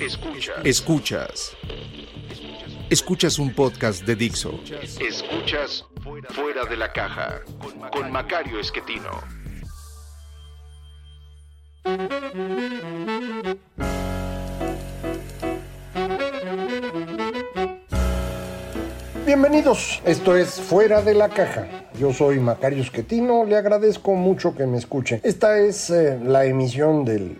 Escuchas. Escuchas. Escuchas un podcast de Dixo. Escuchas Fuera de la Caja con Macario Esquetino. Bienvenidos, esto es Fuera de la Caja. Yo soy Macario Esquetino, le agradezco mucho que me escuche. Esta es eh, la emisión del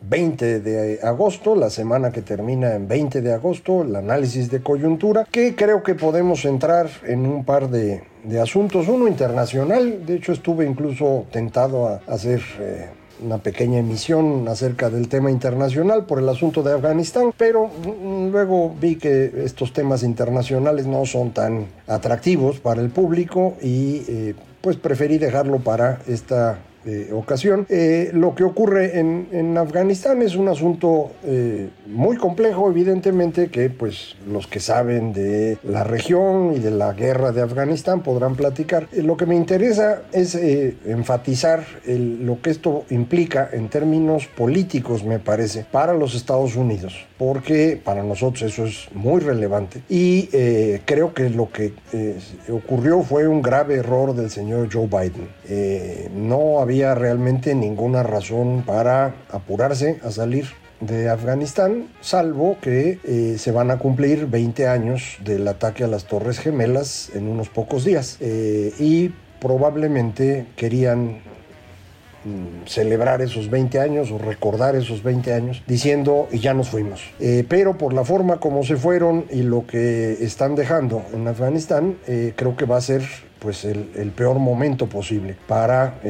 20 de agosto, la semana que termina en 20 de agosto, el análisis de coyuntura, que creo que podemos entrar en un par de, asuntos. Uno internacional, de hecho estuve incluso tentado a hacer... Eh, una pequeña emisión acerca del tema internacional por el asunto de Afganistán, pero luego vi que estos temas internacionales no son tan atractivos para el público y eh, pues preferí dejarlo para esta ocasión. Eh, lo que ocurre en, en, Afganistán es un asunto eh, muy complejo, evidentemente, que pues los que saben de la región y de la guerra de Afganistán podrán platicar. Eh, lo que me interesa es enfatizar lo que esto implica en términos políticos, me parece, para los Estados Unidos, porque para nosotros eso es muy relevante y creo que lo que ocurrió fue un grave error del señor Joe Biden. no había realmente ninguna razón para apurarse a salir de Afganistán, salvo que eh, se van a cumplir 20 años del ataque a las Torres Gemelas en unos pocos días eh, y probablemente querían celebrar esos 20 años o recordar esos 20 años diciendo y ya nos fuimos. Eh, pero por la forma como se fueron y lo que están dejando en Afganistán, creo que va a ser pues el, el peor momento posible para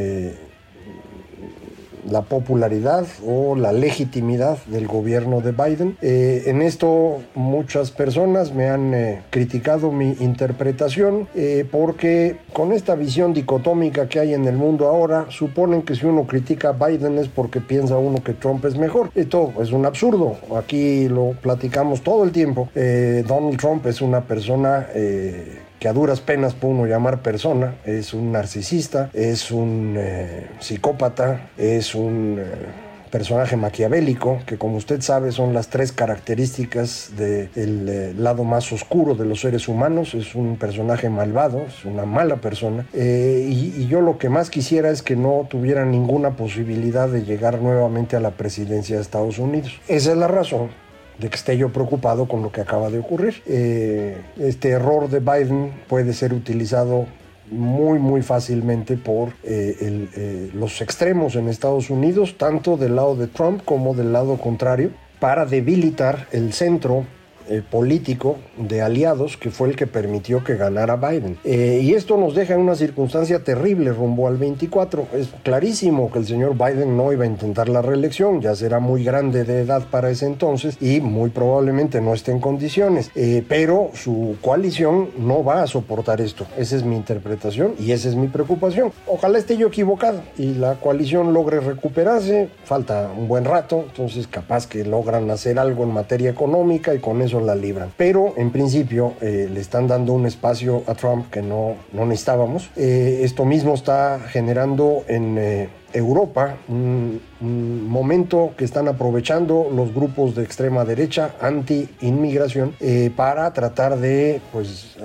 la popularidad o la legitimidad del gobierno de Biden. Eh, en esto muchas personas me han eh, criticado mi interpretación eh, porque con esta visión dicotómica que hay en el mundo ahora, suponen que si uno critica a Biden es porque piensa uno que Trump es mejor. Esto es un absurdo. Aquí lo platicamos todo el tiempo. Donald Trump es una persona que a duras penas puede uno llamar persona, es un narcisista, es un eh, psicópata, es un eh, personaje maquiavélico, que como usted sabe son las tres características del eh, lado más oscuro de los seres humanos, es un personaje malvado, es una mala persona, y, y yo lo que más quisiera es que no tuviera ninguna posibilidad de llegar nuevamente a la presidencia de Estados Unidos. Esa es la razón de que esté yo preocupado con lo que acaba de ocurrir. Eh, este error de Biden puede ser utilizado muy muy fácilmente por eh, eh, los extremos en Estados Unidos, tanto del lado de Trump como del lado contrario, para debilitar el centro eh, político de aliados que fue el que permitió que ganara Biden. Eh, y esto nos deja en una circunstancia terrible rumbo al 24. Es clarísimo que el señor Biden no iba a intentar la reelección, ya será muy grande de edad para ese entonces y muy probablemente no esté en condiciones. Eh, pero su coalición no va a soportar esto. Esa es mi interpretación y esa es mi preocupación. Ojalá esté yo equivocado y la coalición logre recuperarse. Falta un buen rato, entonces capaz que logran hacer algo en materia económica y con eso la libran. Pero en principio eh, le están dando un espacio a Trump que no, no necesitábamos. Eh, esto mismo está generando en eh, Europa un, momento que están aprovechando los grupos de extrema derecha anti-inmigración para tratar de pues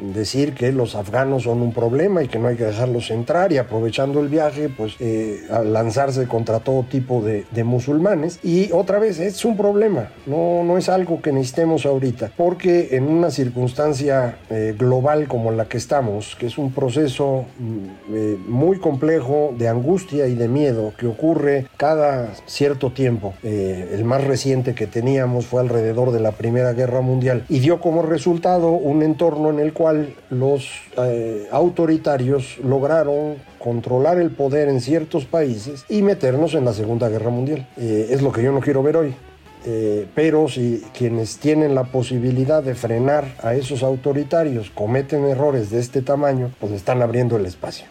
decir que los afganos son un problema y que no hay que dejarlos entrar y aprovechando el viaje, pues eh, lanzarse contra todo tipo de, musulmanes. Y otra vez, es un problema, no, no es algo que necesitemos ahorita, porque en una circunstancia eh, global como la que estamos, que es un proceso mm, eh, muy complejo de angustia y de miedo que ocurre cada cierto tiempo, el más reciente que teníamos fue alrededor de la Primera Guerra Mundial y dio como resultado un entorno en el cual cual los eh, autoritarios lograron controlar el poder en ciertos países y meternos en la Segunda Guerra Mundial. Eh, es lo que yo no quiero ver hoy. Eh, pero si quienes tienen la posibilidad de frenar a esos autoritarios cometen errores de este tamaño, pues están abriendo el espacio.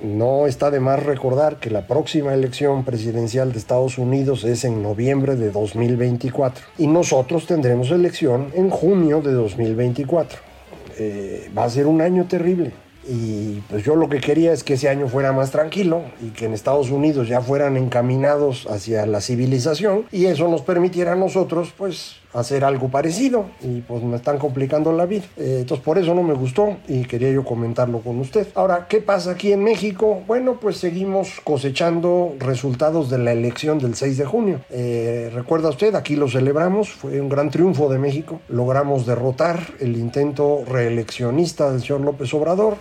No está de más recordar que la próxima elección presidencial de Estados Unidos es en noviembre de 2024 y nosotros tendremos elección en junio de 2024. Eh, va a ser un año terrible. Y pues yo lo que quería es que ese año fuera más tranquilo y que en Estados Unidos ya fueran encaminados hacia la civilización y eso nos permitiera a nosotros pues hacer algo parecido y pues me están complicando la vida. Eh, entonces por eso no me gustó y quería yo comentarlo con usted. Ahora, ¿qué pasa aquí en México? Bueno, pues seguimos cosechando resultados de la elección del 6 de junio. Eh, recuerda usted, aquí lo celebramos, fue un gran triunfo de México. Logramos derrotar el intento reeleccionista del señor López Obrador.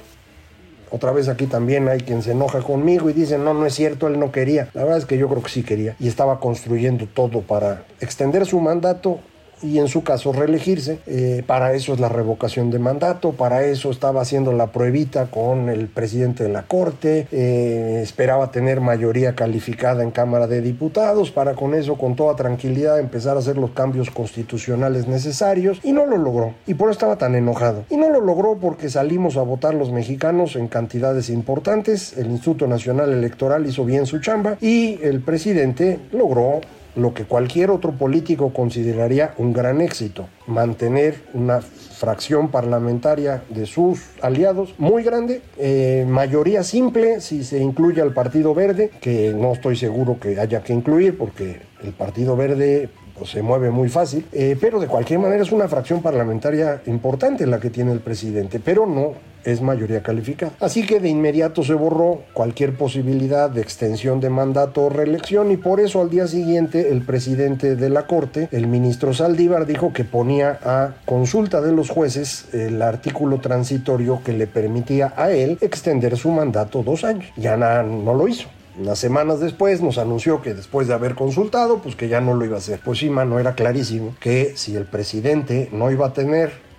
Otra vez aquí también hay quien se enoja conmigo y dice, no, no es cierto, él no quería. La verdad es que yo creo que sí quería y estaba construyendo todo para extender su mandato y en su caso reelegirse. Eh, para eso es la revocación de mandato, para eso estaba haciendo la pruebita con el presidente de la Corte, eh, esperaba tener mayoría calificada en Cámara de Diputados, para con eso con toda tranquilidad empezar a hacer los cambios constitucionales necesarios y no lo logró. Y por eso estaba tan enojado. Y no lo logró porque salimos a votar los mexicanos en cantidades importantes, el Instituto Nacional Electoral hizo bien su chamba y el presidente logró lo que cualquier otro político consideraría un gran éxito, mantener una fracción parlamentaria de sus aliados muy grande, eh, mayoría simple si se incluye al Partido Verde, que no estoy seguro que haya que incluir porque el Partido Verde pues, se mueve muy fácil, eh, pero de cualquier manera es una fracción parlamentaria importante la que tiene el presidente, pero no es mayoría calificada. Así que de inmediato se borró cualquier posibilidad de extensión de mandato o reelección y por eso al día siguiente el presidente de la Corte, el ministro Saldívar, dijo que ponía a consulta de los jueces el artículo transitorio que le permitía a él extender su mandato dos años. Ya no lo hizo. Unas semanas después nos anunció que después de haber consultado, pues que ya no lo iba a hacer. Pues sí, mano, era clarísimo que si el presidente no iba a tener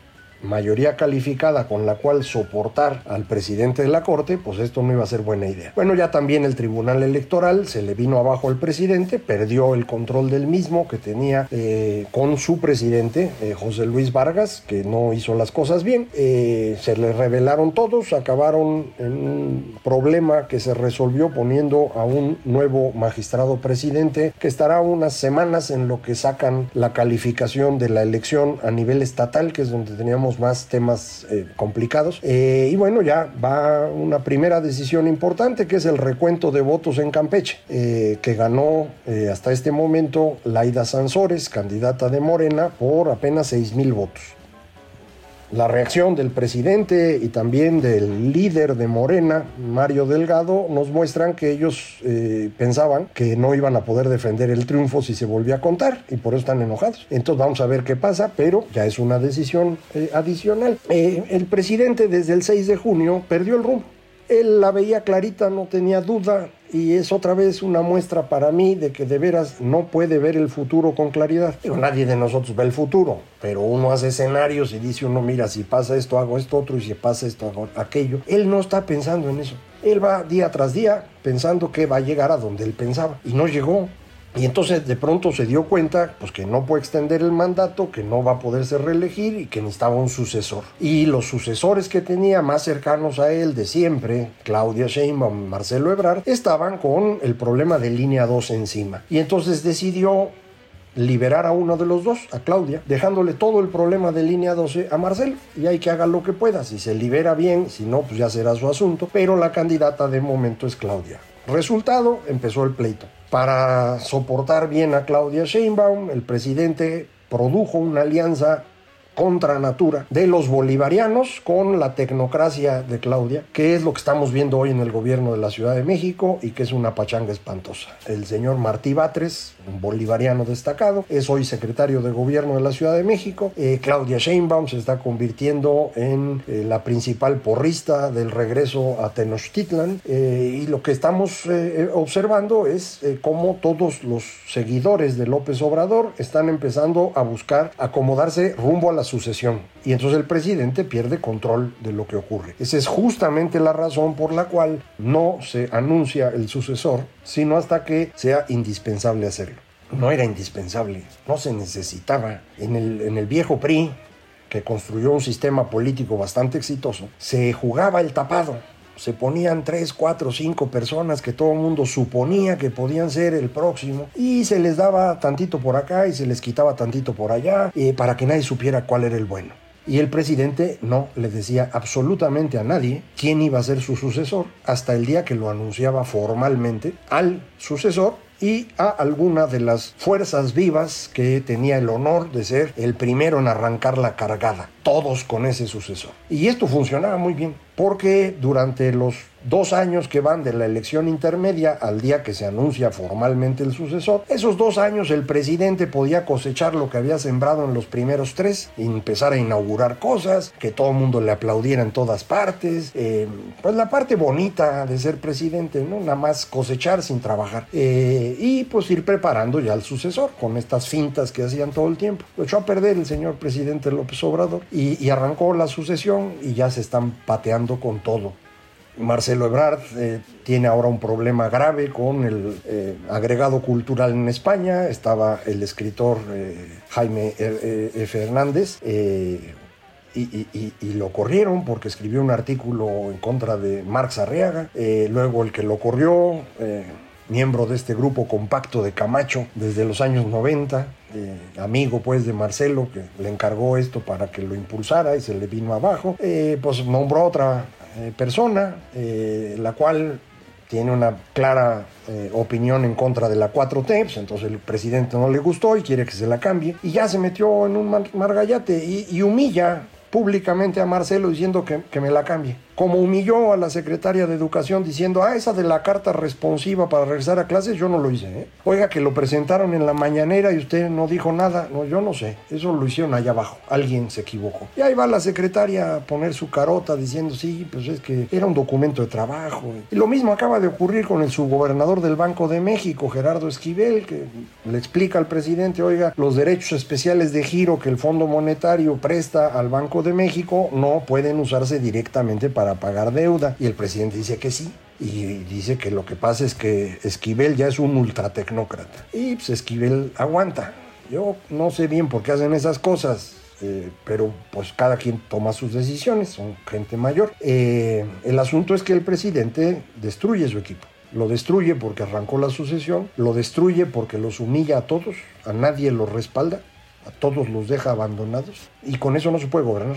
mayoría calificada con la cual soportar al presidente de la Corte, pues esto no iba a ser buena idea. Bueno, ya también el Tribunal Electoral se le vino abajo al presidente, perdió el control del mismo que tenía eh, con su presidente, eh, José Luis Vargas, que no hizo las cosas bien. Eh, se le revelaron todos, acabaron en un problema que se resolvió poniendo a un nuevo magistrado presidente que estará unas semanas en lo que sacan la calificación de la elección a nivel estatal, que es donde teníamos más temas eh, complicados. Eh, y bueno, ya va una primera decisión importante que es el recuento de votos en Campeche, eh, que ganó hasta este momento Laida Sansores, candidata de Morena, por apenas 6 mil votos. La reacción del presidente y también del líder de Morena, Mario Delgado, nos muestran que ellos eh, pensaban que no iban a poder defender el triunfo si se volvía a contar y por eso están enojados. Entonces vamos a ver qué pasa, pero ya es una decisión eh, adicional. Eh, el presidente desde el 6 de junio perdió el rumbo. Él la veía clarita, no tenía duda, y es otra vez una muestra para mí de que de veras no puede ver el futuro con claridad. Digo, nadie de nosotros ve el futuro, pero uno hace escenarios y dice uno, mira, si pasa esto, hago esto otro, y si pasa esto, hago aquello. Él no está pensando en eso. Él va día tras día pensando que va a llegar a donde él pensaba y no llegó. Y entonces de pronto se dio cuenta pues, que no puede extender el mandato, que no va a poderse reelegir y que necesitaba un sucesor. Y los sucesores que tenía más cercanos a él de siempre, Claudia Sheinbaum, Marcelo Ebrard, estaban con el problema de línea 2 encima. Y entonces decidió liberar a uno de los dos, a Claudia, dejándole todo el problema de línea 12 a Marcelo y hay que haga lo que pueda. Si se libera bien, si no, pues ya será su asunto. Pero la candidata de momento es Claudia. Resultado, empezó el pleito. Para soportar bien a Claudia Sheinbaum, el presidente produjo una alianza contra natura de los bolivarianos con la tecnocracia de Claudia, que es lo que estamos viendo hoy en el gobierno de la Ciudad de México y que es una pachanga espantosa. El señor Martí Batres, un bolivariano destacado, es hoy secretario de gobierno de la Ciudad de México. Eh, Claudia Sheinbaum se está convirtiendo en eh, la principal porrista del regreso a Tenochtitlan eh, y lo que estamos observando es cómo todos los seguidores de López Obrador están empezando a buscar acomodarse rumbo a la sucesión y entonces el presidente pierde control de lo que ocurre. Esa es justamente la razón por la cual no se anuncia el sucesor, sino hasta que sea indispensable hacerlo. No era indispensable, no se necesitaba. En el, en el viejo PRI, que construyó un sistema político bastante exitoso, se jugaba el tapado se ponían tres, cuatro, cinco personas que todo el mundo suponía que podían ser el próximo y se les daba tantito por acá y se les quitaba tantito por allá eh, para que nadie supiera cuál era el bueno. Y el presidente no le decía absolutamente a nadie quién iba a ser su sucesor hasta el día que lo anunciaba formalmente al sucesor y a alguna de las fuerzas vivas que tenía el honor de ser el primero en arrancar la cargada, todos con ese sucesor. Y esto funcionaba muy bien, porque durante los dos años que van de la elección intermedia al día que se anuncia formalmente el sucesor, esos dos años el presidente podía cosechar lo que había sembrado en los primeros tres, empezar a inaugurar cosas, que todo el mundo le aplaudiera en todas partes, eh, pues la parte bonita de ser presidente, ¿no? Nada más cosechar sin trabajar. Eh, y pues ir preparando ya al sucesor con estas fintas que hacían todo el tiempo. Lo echó a perder el señor presidente López Obrador y arrancó la sucesión y ya se están pateando con todo. Marcelo Ebrard eh, tiene ahora un problema grave con el eh, agregado cultural en España. Estaba el escritor eh, Jaime Fernández. Y, y, lo corrieron porque escribió un artículo en contra de Marx Arriaga. luego el que lo corrió, miembro de este grupo compacto de Camacho desde los años 90, amigo pues de Marcelo que le encargó esto para que lo impulsara y se le vino abajo, pues nombró otra eh, persona, eh, la cual tiene una clara eh, opinión en contra de la 4T, pues entonces el presidente no le gustó y quiere que se la cambie, y ya se metió en un margallate y, y humilla públicamente a Marcelo diciendo que, que me la cambie como humilló a la secretaria de Educación diciendo, ah, esa de la carta responsiva para regresar a clases, yo no lo hice. ¿eh? Oiga, que lo presentaron en la mañanera y usted no dijo nada. No, yo no sé. Eso lo hicieron allá abajo. Alguien se equivocó. Y ahí va la secretaria a poner su carota diciendo, sí, pues es que era un documento de trabajo. Y lo mismo acaba de ocurrir con el subgobernador del Banco de México, Gerardo Esquivel, que le explica al presidente, oiga, los derechos especiales de giro que el Fondo Monetario presta al Banco de México no pueden usarse directamente para para pagar deuda. Y el presidente dice que sí. Y dice que lo que pasa es que Esquivel ya es un ultratecnócrata. Y pues Esquivel aguanta. Yo no sé bien por qué hacen esas cosas. Eh, pero pues cada quien toma sus decisiones, son gente mayor. Eh, el asunto es que el presidente destruye su equipo. Lo destruye porque arrancó la sucesión, lo destruye porque los humilla a todos, a nadie los respalda, a todos los deja abandonados y con eso no se puede gobernar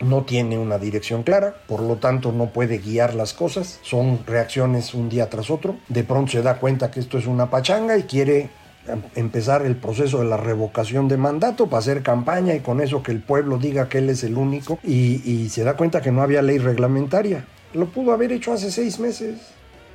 no tiene una dirección clara, por lo tanto no puede guiar las cosas, son reacciones un día tras otro, de pronto se da cuenta que esto es una pachanga y quiere em, empezar el proceso de la revocación de mandato para hacer campaña y con eso que el pueblo diga que él es el único y, y se da cuenta que no había ley reglamentaria. Lo pudo haber hecho hace seis meses,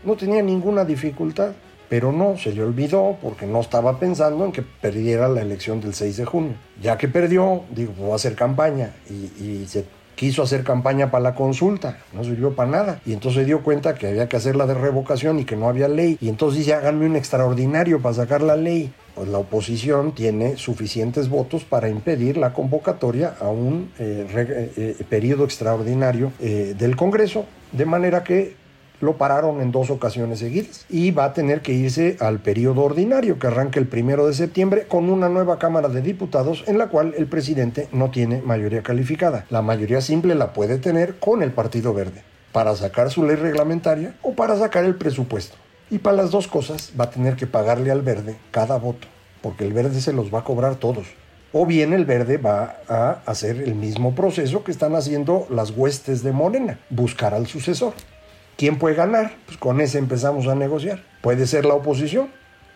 no tenía ninguna dificultad pero no, se le olvidó porque no estaba pensando en que perdiera la elección del 6 de junio. Ya que perdió, digo, voy a hacer campaña y, se quiso hacer campaña para la consulta, no sirvió para nada. Y entonces se dio cuenta que había que hacer la de revocación y que no había ley. Y entonces dice, háganme un extraordinario para sacar la ley. Pues la oposición tiene suficientes votos para impedir la convocatoria a un eh, eh, eh, periodo extraordinario del Congreso, de manera que lo pararon en dos ocasiones seguidas y va a tener que irse al periodo ordinario que arranca el primero de septiembre con una nueva Cámara de Diputados en la cual el presidente no tiene mayoría calificada. La mayoría simple la puede tener con el Partido Verde para sacar su ley reglamentaria o para sacar el presupuesto. Y para las dos cosas va a tener que pagarle al verde cada voto, porque el verde se los va a cobrar todos. O bien el verde va a hacer el mismo proceso que están haciendo las huestes de Morena, buscar al sucesor. ¿Quién puede ganar? Pues con ese empezamos a negociar. Puede ser la oposición.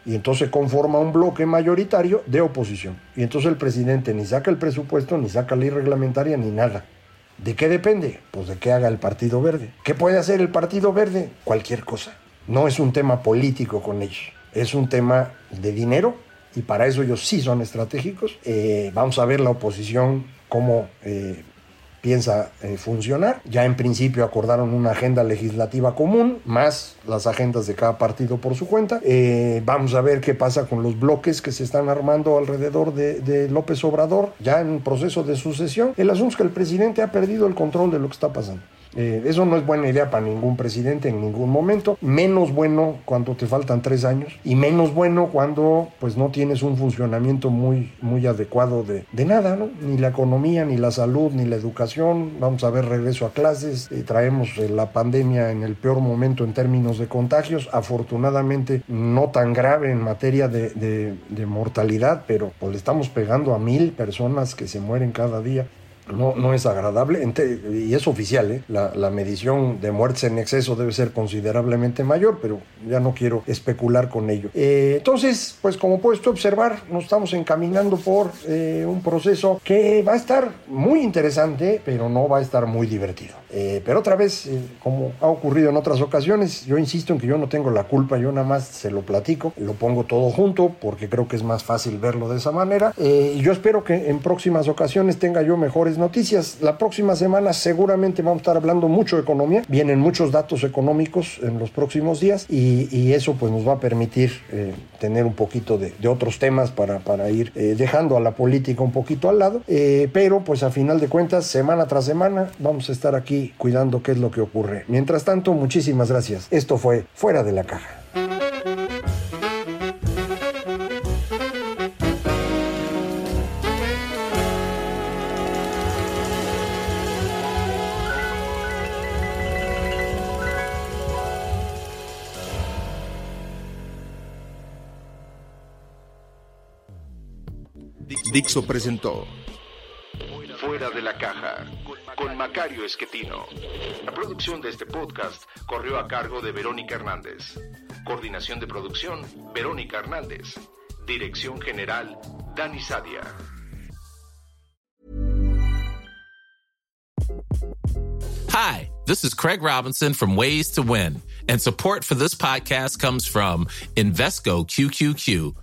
Y entonces conforma un bloque mayoritario de oposición. Y entonces el presidente ni saca el presupuesto, ni saca ley reglamentaria, ni nada. ¿De qué depende? Pues de qué haga el Partido Verde. ¿Qué puede hacer el Partido Verde? Cualquier cosa. No es un tema político con ellos. Es un tema de dinero y para eso ellos sí son estratégicos. Eh, vamos a ver la oposición cómo eh, piensa eh, funcionar. Ya en principio acordaron una agenda legislativa común, más las agendas de cada partido por su cuenta. Eh, vamos a ver qué pasa con los bloques que se están armando alrededor de, de López Obrador, ya en proceso de sucesión. El asunto es que el presidente ha perdido el control de lo que está pasando. Eh, eso no es buena idea para ningún presidente en ningún momento. Menos bueno cuando te faltan tres años y menos bueno cuando pues no tienes un funcionamiento muy, muy adecuado de, de nada, ¿no? Ni la economía, ni la salud, ni la educación. Vamos a ver regreso a clases. Eh, traemos eh, la pandemia en el peor momento en términos de contagios. Afortunadamente no tan grave en materia de, de, de mortalidad, pero pues le estamos pegando a mil personas que se mueren cada día no, no es agradable y es oficial. ¿eh? La, la, medición de muertes en exceso debe ser considerablemente mayor, pero ya no quiero especular con ello. Eh, entonces, pues como puedes observar, nos estamos encaminando por eh, un proceso que va a estar muy interesante, pero no va a estar muy divertido. Eh, pero otra vez, eh, como ha ocurrido en otras ocasiones, yo insisto en que yo no tengo la culpa, yo nada más se lo platico, lo pongo todo junto porque creo que es más fácil verlo de esa manera. y yo espero que en próximas ocasiones tenga yo mejores noticias. La próxima semana seguramente vamos a estar hablando mucho de economía. Vienen muchos datos económicos en los próximos días y, eso pues nos va a permitir eh, tener un poquito de, de, otros temas para, para ir eh, dejando a la política un poquito al lado. Eh, pero pues a final de cuentas, semana tras semana, vamos a estar aquí cuidando qué es lo que ocurre. Mientras tanto, muchísimas gracias. Esto fue Fuera de la Caja. Dixo presentó Fuera de la Caja con Macario Esquetino. La producción de este podcast corrió a cargo de Verónica Hernández. Coordinación de producción, Verónica Hernández. Dirección General, Dani Sadia. Hi, this is Craig Robinson from Ways to Win, and support for this podcast comes from Invesco QQQ